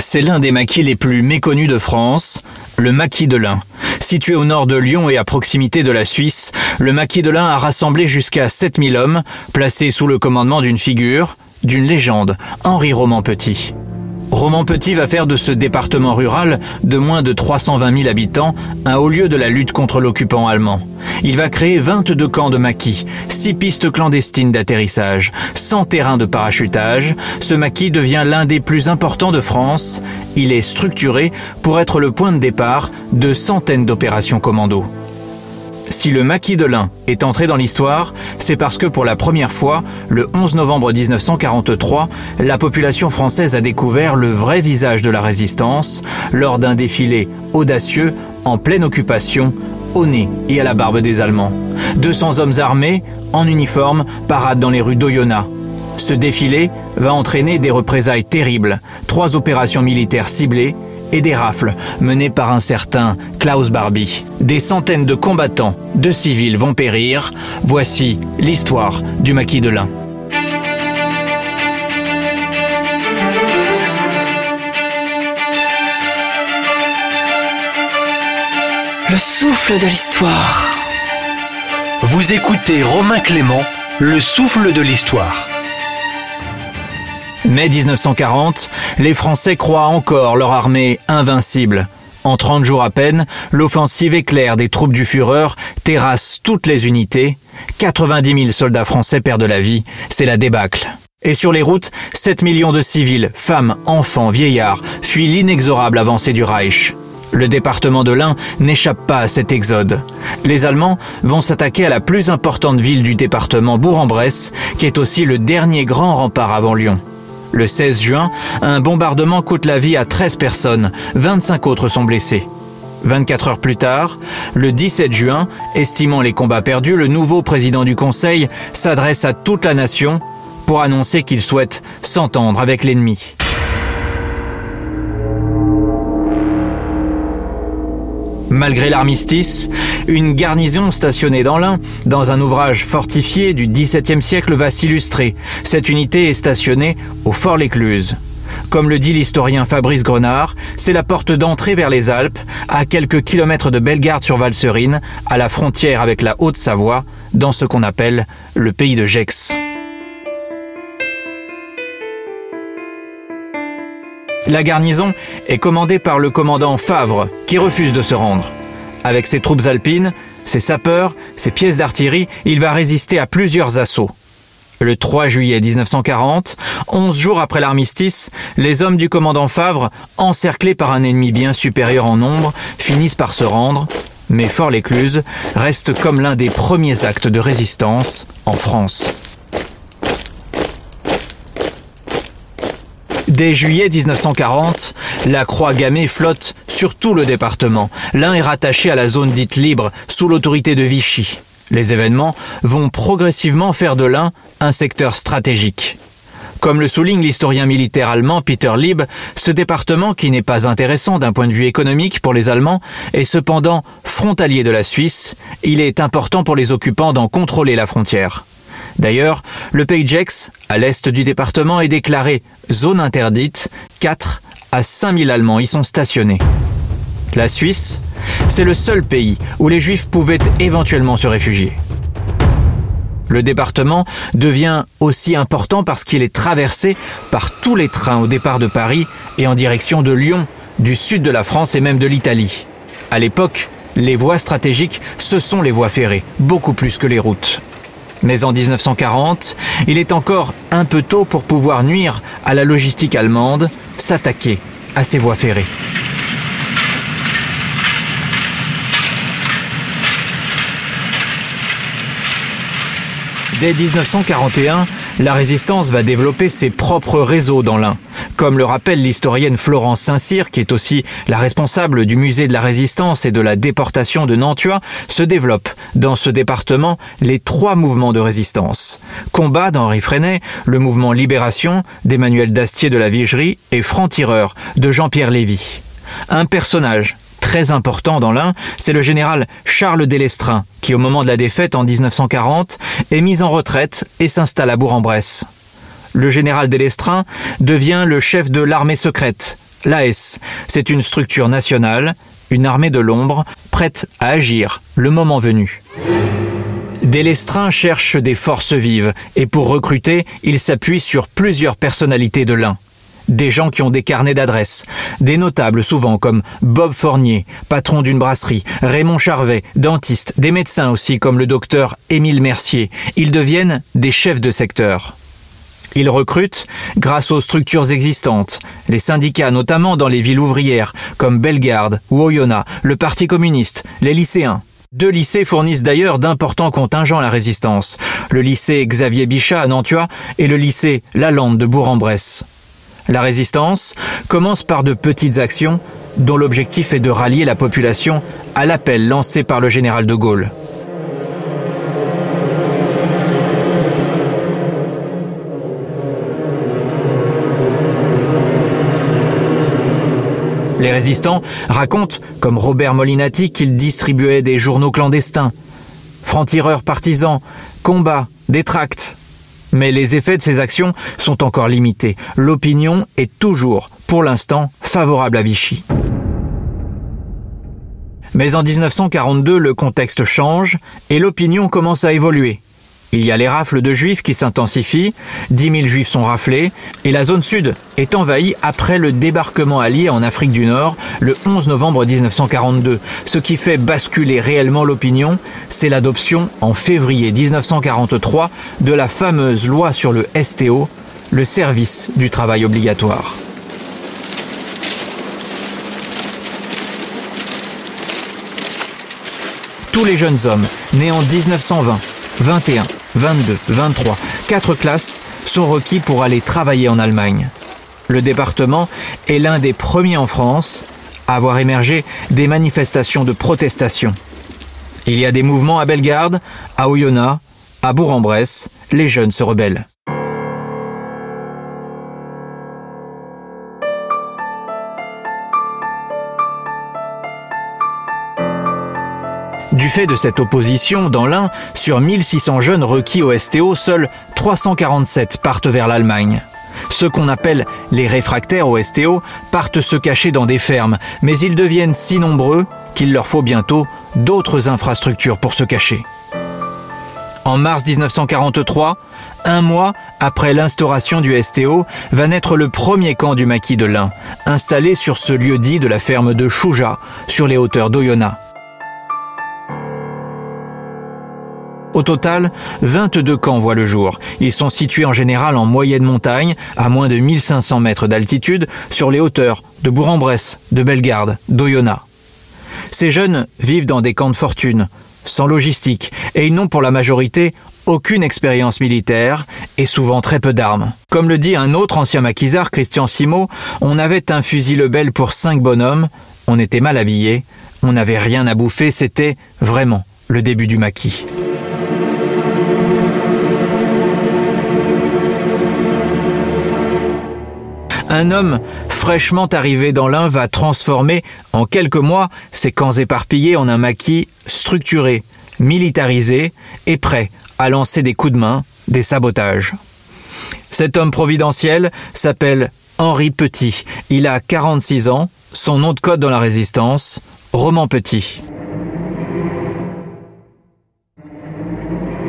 C'est l'un des maquis les plus méconnus de France, le maquis de l'Ain. Situé au nord de Lyon et à proximité de la Suisse, le maquis de l'Ain a rassemblé jusqu'à 7000 hommes, placés sous le commandement d'une figure, d'une légende, Henri Roman Petit. Roman Petit va faire de ce département rural de moins de 320 000 habitants un haut lieu de la lutte contre l'occupant allemand. Il va créer 22 camps de maquis, 6 pistes clandestines d'atterrissage, 100 terrains de parachutage. Ce maquis devient l'un des plus importants de France. Il est structuré pour être le point de départ de centaines d'opérations commando. Si le maquis de l'Ain est entré dans l'histoire, c'est parce que pour la première fois, le 11 novembre 1943, la population française a découvert le vrai visage de la résistance lors d'un défilé audacieux en pleine occupation au nez et à la barbe des Allemands. 200 hommes armés, en uniforme, paradent dans les rues d'Oyonnax. Ce défilé va entraîner des représailles terribles, trois opérations militaires ciblées, et des rafles menées par un certain Klaus Barbie. Des centaines de combattants, de civils vont périr. Voici l'histoire du maquis de l'Ain. Le souffle de l'histoire. Vous écoutez Romain Clément, le souffle de l'histoire. Mai 1940, les Français croient encore leur armée invincible. En 30 jours à peine, l'offensive éclair des troupes du Führer terrasse toutes les unités. 90 000 soldats français perdent la vie. C'est la débâcle. Et sur les routes, 7 millions de civils, femmes, enfants, vieillards, fuient l'inexorable avancée du Reich. Le département de l'Ain n'échappe pas à cet exode. Les Allemands vont s'attaquer à la plus importante ville du département, Bourg-en-Bresse, qui est aussi le dernier grand rempart avant Lyon. Le 16 juin, un bombardement coûte la vie à 13 personnes, 25 autres sont blessés. 24 heures plus tard, le 17 juin, estimant les combats perdus, le nouveau président du Conseil s'adresse à toute la nation pour annoncer qu'il souhaite s'entendre avec l'ennemi. Malgré l'armistice, une garnison stationnée dans l'Ain, dans un ouvrage fortifié du XVIIe siècle, va s'illustrer. Cette unité est stationnée au Fort l'Écluse. Comme le dit l'historien Fabrice Grenard, c'est la porte d'entrée vers les Alpes, à quelques kilomètres de Bellegarde sur Valserine, à la frontière avec la Haute-Savoie, dans ce qu'on appelle le pays de Gex. La garnison est commandée par le commandant Favre, qui refuse de se rendre. Avec ses troupes alpines, ses sapeurs, ses pièces d'artillerie, il va résister à plusieurs assauts. Le 3 juillet 1940, 11 jours après l'armistice, les hommes du commandant Favre, encerclés par un ennemi bien supérieur en nombre, finissent par se rendre, mais Fort-l'Écluse reste comme l'un des premiers actes de résistance en France. Dès juillet 1940, la croix gammée flotte sur tout le département. L'un est rattaché à la zone dite libre, sous l'autorité de Vichy. Les événements vont progressivement faire de l'un un secteur stratégique. Comme le souligne l'historien militaire allemand Peter Lieb, ce département, qui n'est pas intéressant d'un point de vue économique pour les Allemands, est cependant frontalier de la Suisse. Il est important pour les occupants d'en contrôler la frontière. D'ailleurs, le pays à l'est du département, est déclaré zone interdite. 4 à 5000 Allemands y sont stationnés. La Suisse, c'est le seul pays où les Juifs pouvaient éventuellement se réfugier. Le département devient aussi important parce qu'il est traversé par tous les trains au départ de Paris et en direction de Lyon, du sud de la France et même de l'Italie. À l'époque, les voies stratégiques, ce sont les voies ferrées, beaucoup plus que les routes. Mais en 1940, il est encore un peu tôt pour pouvoir nuire à la logistique allemande, s'attaquer à ces voies ferrées. Dès 1941, la résistance va développer ses propres réseaux dans l'Ain. Comme le rappelle l'historienne Florence Saint-Cyr, qui est aussi la responsable du musée de la résistance et de la déportation de Nantua, se développent dans ce département les trois mouvements de résistance. Combat d'Henri Freinet, le mouvement Libération d'Emmanuel Dastier de la Vigerie et Franc-Tireur de Jean-Pierre Lévy. Un personnage très important dans l'un, c'est le général Charles Délestrin, qui au moment de la défaite en 1940 est mis en retraite et s'installe à Bourg-en-Bresse. Le général Délestrin devient le chef de l'armée secrète, L'AS, c'est une structure nationale, une armée de l'ombre, prête à agir le moment venu. Délestrin cherche des forces vives et pour recruter, il s'appuie sur plusieurs personnalités de l'Ain. Des gens qui ont des carnets d'adresses, des notables souvent comme Bob Fournier, patron d'une brasserie, Raymond Charvet, dentiste, des médecins aussi comme le docteur Émile Mercier. Ils deviennent des chefs de secteur. Ils recrutent grâce aux structures existantes, les syndicats notamment dans les villes ouvrières comme Bellegarde ou Oyonnax, le Parti communiste, les lycéens. Deux lycées fournissent d'ailleurs d'importants contingents à la résistance, le lycée Xavier Bichat à Nantua et le lycée Lalande de Bourg-en-Bresse. La résistance commence par de petites actions dont l'objectif est de rallier la population à l'appel lancé par le général de Gaulle. Les résistants racontent, comme Robert Molinati, qu'ils distribuaient des journaux clandestins, francs-tireurs partisans, combats, des tracts. Mais les effets de ces actions sont encore limités. L'opinion est toujours, pour l'instant, favorable à Vichy. Mais en 1942, le contexte change et l'opinion commence à évoluer. Il y a les rafles de juifs qui s'intensifient, 10 000 juifs sont raflés, et la zone sud est envahie après le débarquement allié en Afrique du Nord le 11 novembre 1942. Ce qui fait basculer réellement l'opinion, c'est l'adoption en février 1943 de la fameuse loi sur le STO, le service du travail obligatoire. Tous les jeunes hommes nés en 1920, 21, 22, 23, quatre classes sont requis pour aller travailler en Allemagne. Le département est l'un des premiers en France à avoir émergé des manifestations de protestation. Il y a des mouvements à Bellegarde, à Oyonnax, à Bourg-en-Bresse, les jeunes se rebellent. Fait de cette opposition, dans l'Ain, sur 1600 jeunes requis au STO, seuls 347 partent vers l'Allemagne. Ceux qu'on appelle les réfractaires au STO partent se cacher dans des fermes, mais ils deviennent si nombreux qu'il leur faut bientôt d'autres infrastructures pour se cacher. En mars 1943, un mois après l'instauration du STO, va naître le premier camp du maquis de l'Ain, installé sur ce lieu dit de la ferme de Chouja, sur les hauteurs d'Oyonnax. Au total, 22 camps voient le jour. Ils sont situés en général en moyenne montagne, à moins de 1500 mètres d'altitude, sur les hauteurs de Bourg-en-Bresse, de Bellegarde, d'Oyonnax. Ces jeunes vivent dans des camps de fortune, sans logistique, et ils n'ont pour la majorité aucune expérience militaire et souvent très peu d'armes. Comme le dit un autre ancien maquisard, Christian Simo, on avait un fusil Lebel pour cinq bonhommes, on était mal habillés, on n'avait rien à bouffer, c'était vraiment le début du maquis. Un homme fraîchement arrivé dans l'Ain va transformer en quelques mois ces camps éparpillés en un maquis structuré, militarisé et prêt à lancer des coups de main, des sabotages. Cet homme providentiel s'appelle Henri Petit. Il a 46 ans, son nom de code dans la résistance, Roman Petit.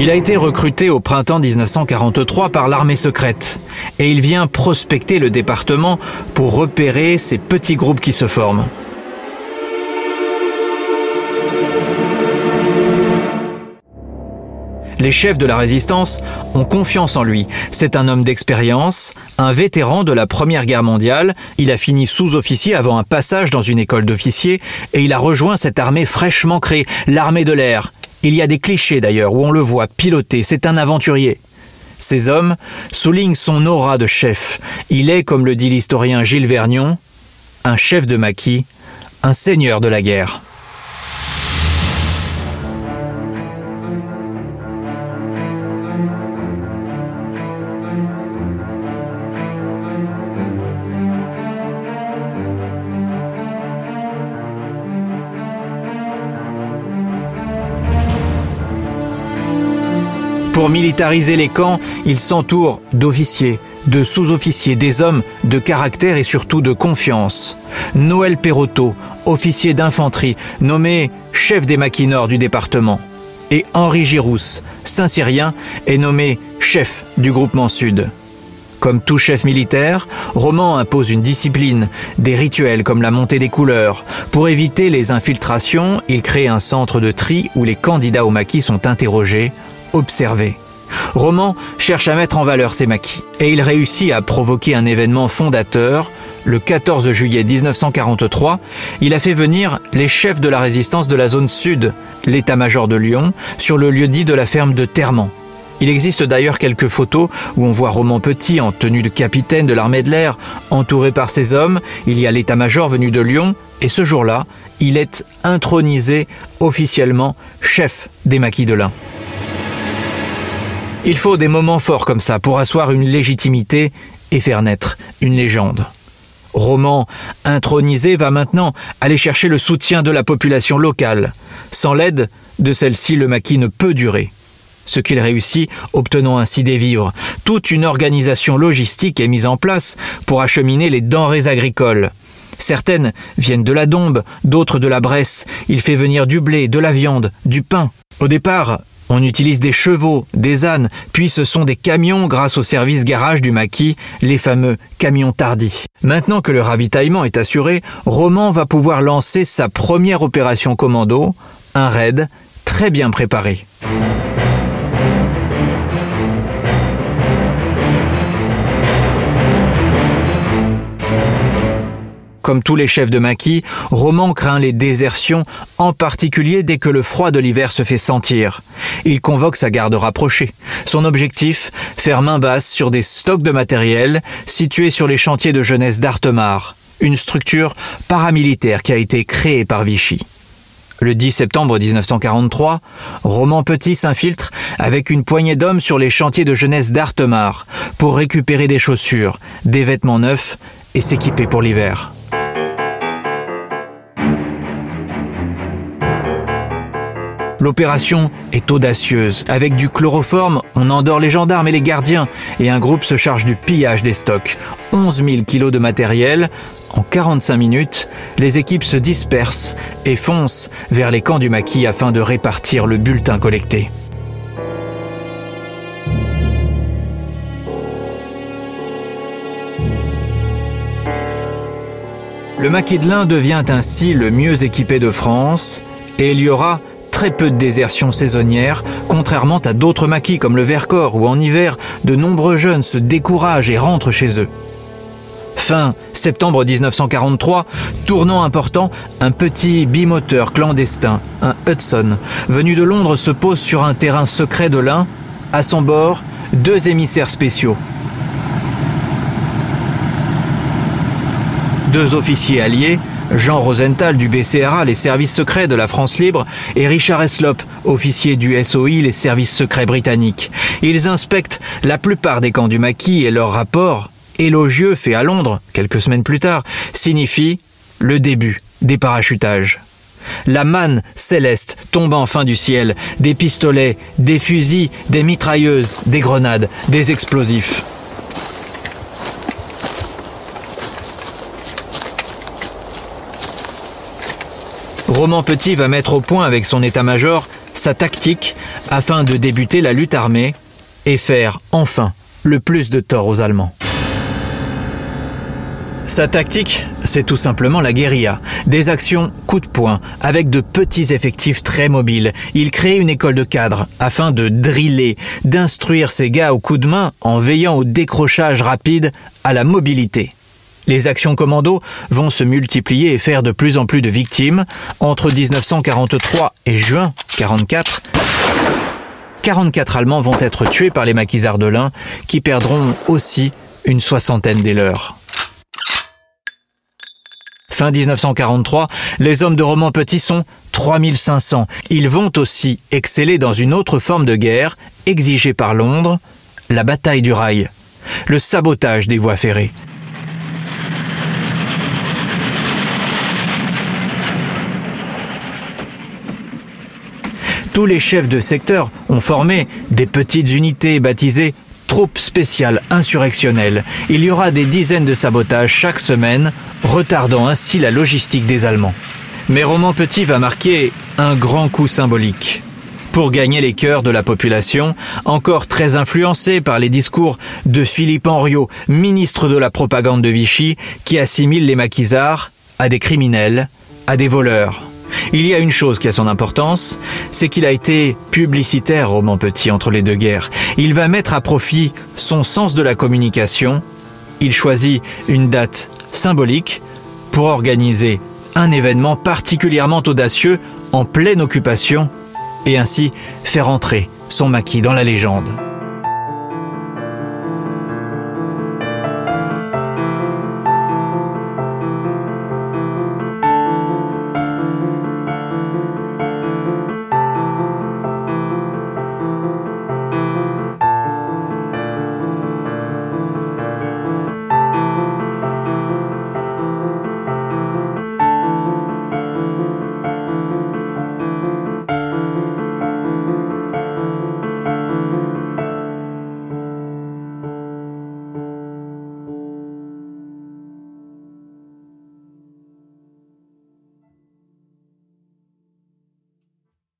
Il a été recruté au printemps 1943 par l'armée secrète et il vient prospecter le département pour repérer ces petits groupes qui se forment. Les chefs de la résistance ont confiance en lui. C'est un homme d'expérience, un vétéran de la Première Guerre mondiale. Il a fini sous-officier avant un passage dans une école d'officiers et il a rejoint cette armée fraîchement créée, l'armée de l'air, il y a des clichés d'ailleurs où on le voit piloter, c'est un aventurier. Ces hommes soulignent son aura de chef. Il est, comme le dit l'historien Gilles Vergnon, un chef de maquis, un seigneur de la guerre. Pour militariser les camps, il s'entoure d'officiers, de sous-officiers, des hommes de caractère et surtout de confiance. Noël Perrotto, officier d'infanterie, nommé chef des maquis nord du département. Et Henri Girousse, Saint-Cyrien, est nommé chef du groupement sud. Comme tout chef militaire, Roman impose une discipline, des rituels comme la montée des couleurs. Pour éviter les infiltrations, il crée un centre de tri où les candidats au maquis sont interrogés, observés. Roman cherche à mettre en valeur ses maquis et il réussit à provoquer un événement fondateur. Le 14 juillet 1943, il a fait venir les chefs de la résistance de la zone sud, l'état-major de Lyon, sur le lieu dit de la ferme de Termant. Il existe d'ailleurs quelques photos où on voit Roman Petit en tenue de capitaine de l'armée de l'air, entouré par ses hommes. Il y a l'état-major venu de Lyon et ce jour-là, il est intronisé officiellement chef des maquis de l'Ain. Il faut des moments forts comme ça pour asseoir une légitimité et faire naître une légende. Roman intronisé va maintenant aller chercher le soutien de la population locale. Sans l'aide de celle-ci, le maquis ne peut durer. Ce qu'il réussit, obtenant ainsi des vivres. Toute une organisation logistique est mise en place pour acheminer les denrées agricoles. Certaines viennent de la Dombe, d'autres de la Bresse. Il fait venir du blé, de la viande, du pain. Au départ, on utilise des chevaux, des ânes, puis ce sont des camions grâce au service garage du maquis, les fameux camions tardis. Maintenant que le ravitaillement est assuré, Roman va pouvoir lancer sa première opération commando, un raid très bien préparé. Comme tous les chefs de maquis, Roman craint les désertions, en particulier dès que le froid de l'hiver se fait sentir. Il convoque sa garde rapprochée. Son objectif, faire main basse sur des stocks de matériel situés sur les chantiers de jeunesse d'Artemar, une structure paramilitaire qui a été créée par Vichy. Le 10 septembre 1943, Roman Petit s'infiltre avec une poignée d'hommes sur les chantiers de jeunesse d'Artemar pour récupérer des chaussures, des vêtements neufs et s'équiper pour l'hiver. L'opération est audacieuse. Avec du chloroforme, on endort les gendarmes et les gardiens et un groupe se charge du pillage des stocks. 11 000 kilos de matériel. En 45 minutes, les équipes se dispersent et foncent vers les camps du maquis afin de répartir le bulletin collecté. Le maquis de l'Ain devient ainsi le mieux équipé de France et il y aura très peu de désertion saisonnière, contrairement à d'autres maquis comme le Vercors où en hiver, de nombreux jeunes se découragent et rentrent chez eux. Fin septembre 1943, tournant important, un petit bimoteur clandestin, un Hudson, venu de Londres se pose sur un terrain secret de l'Ain. À son bord, deux émissaires spéciaux. Deux officiers alliés, Jean Rosenthal du BCRA, les services secrets de la France libre, et Richard Eslop, officier du SOI, les services secrets britanniques. Ils inspectent la plupart des camps du maquis et leur rapport, élogieux fait à Londres, quelques semaines plus tard, signifie le début des parachutages. La manne céleste tombe enfin du ciel, des pistolets, des fusils, des mitrailleuses, des grenades, des explosifs. Roman Petit va mettre au point avec son état-major sa tactique afin de débuter la lutte armée et faire enfin le plus de tort aux Allemands. Sa tactique, c'est tout simplement la guérilla. Des actions coup de poing, avec de petits effectifs très mobiles. Il crée une école de cadres afin de driller, d'instruire ses gars au coup de main en veillant au décrochage rapide, à la mobilité. Les actions commando vont se multiplier et faire de plus en plus de victimes. Entre 1943 et juin 44, 44 Allemands vont être tués par les maquisards de l'Ain, qui perdront aussi une soixantaine des leurs. Fin 1943, les hommes de Roman Petit sont 3500. Ils vont aussi exceller dans une autre forme de guerre exigée par Londres, la bataille du rail, le sabotage des voies ferrées. Tous les chefs de secteur ont formé des petites unités baptisées troupe spéciale insurrectionnelle. Il y aura des dizaines de sabotages chaque semaine, retardant ainsi la logistique des Allemands. Mais Roman Petit va marquer un grand coup symbolique. Pour gagner les cœurs de la population, encore très influencée par les discours de Philippe Henriot, ministre de la propagande de Vichy, qui assimile les maquisards à des criminels, à des voleurs. Il y a une chose qui a son importance, c'est qu'il a été publicitaire Roman Petit entre les deux guerres. Il va mettre à profit son sens de la communication. Il choisit une date symbolique pour organiser un événement particulièrement audacieux en pleine occupation et ainsi faire entrer son maquis dans la légende.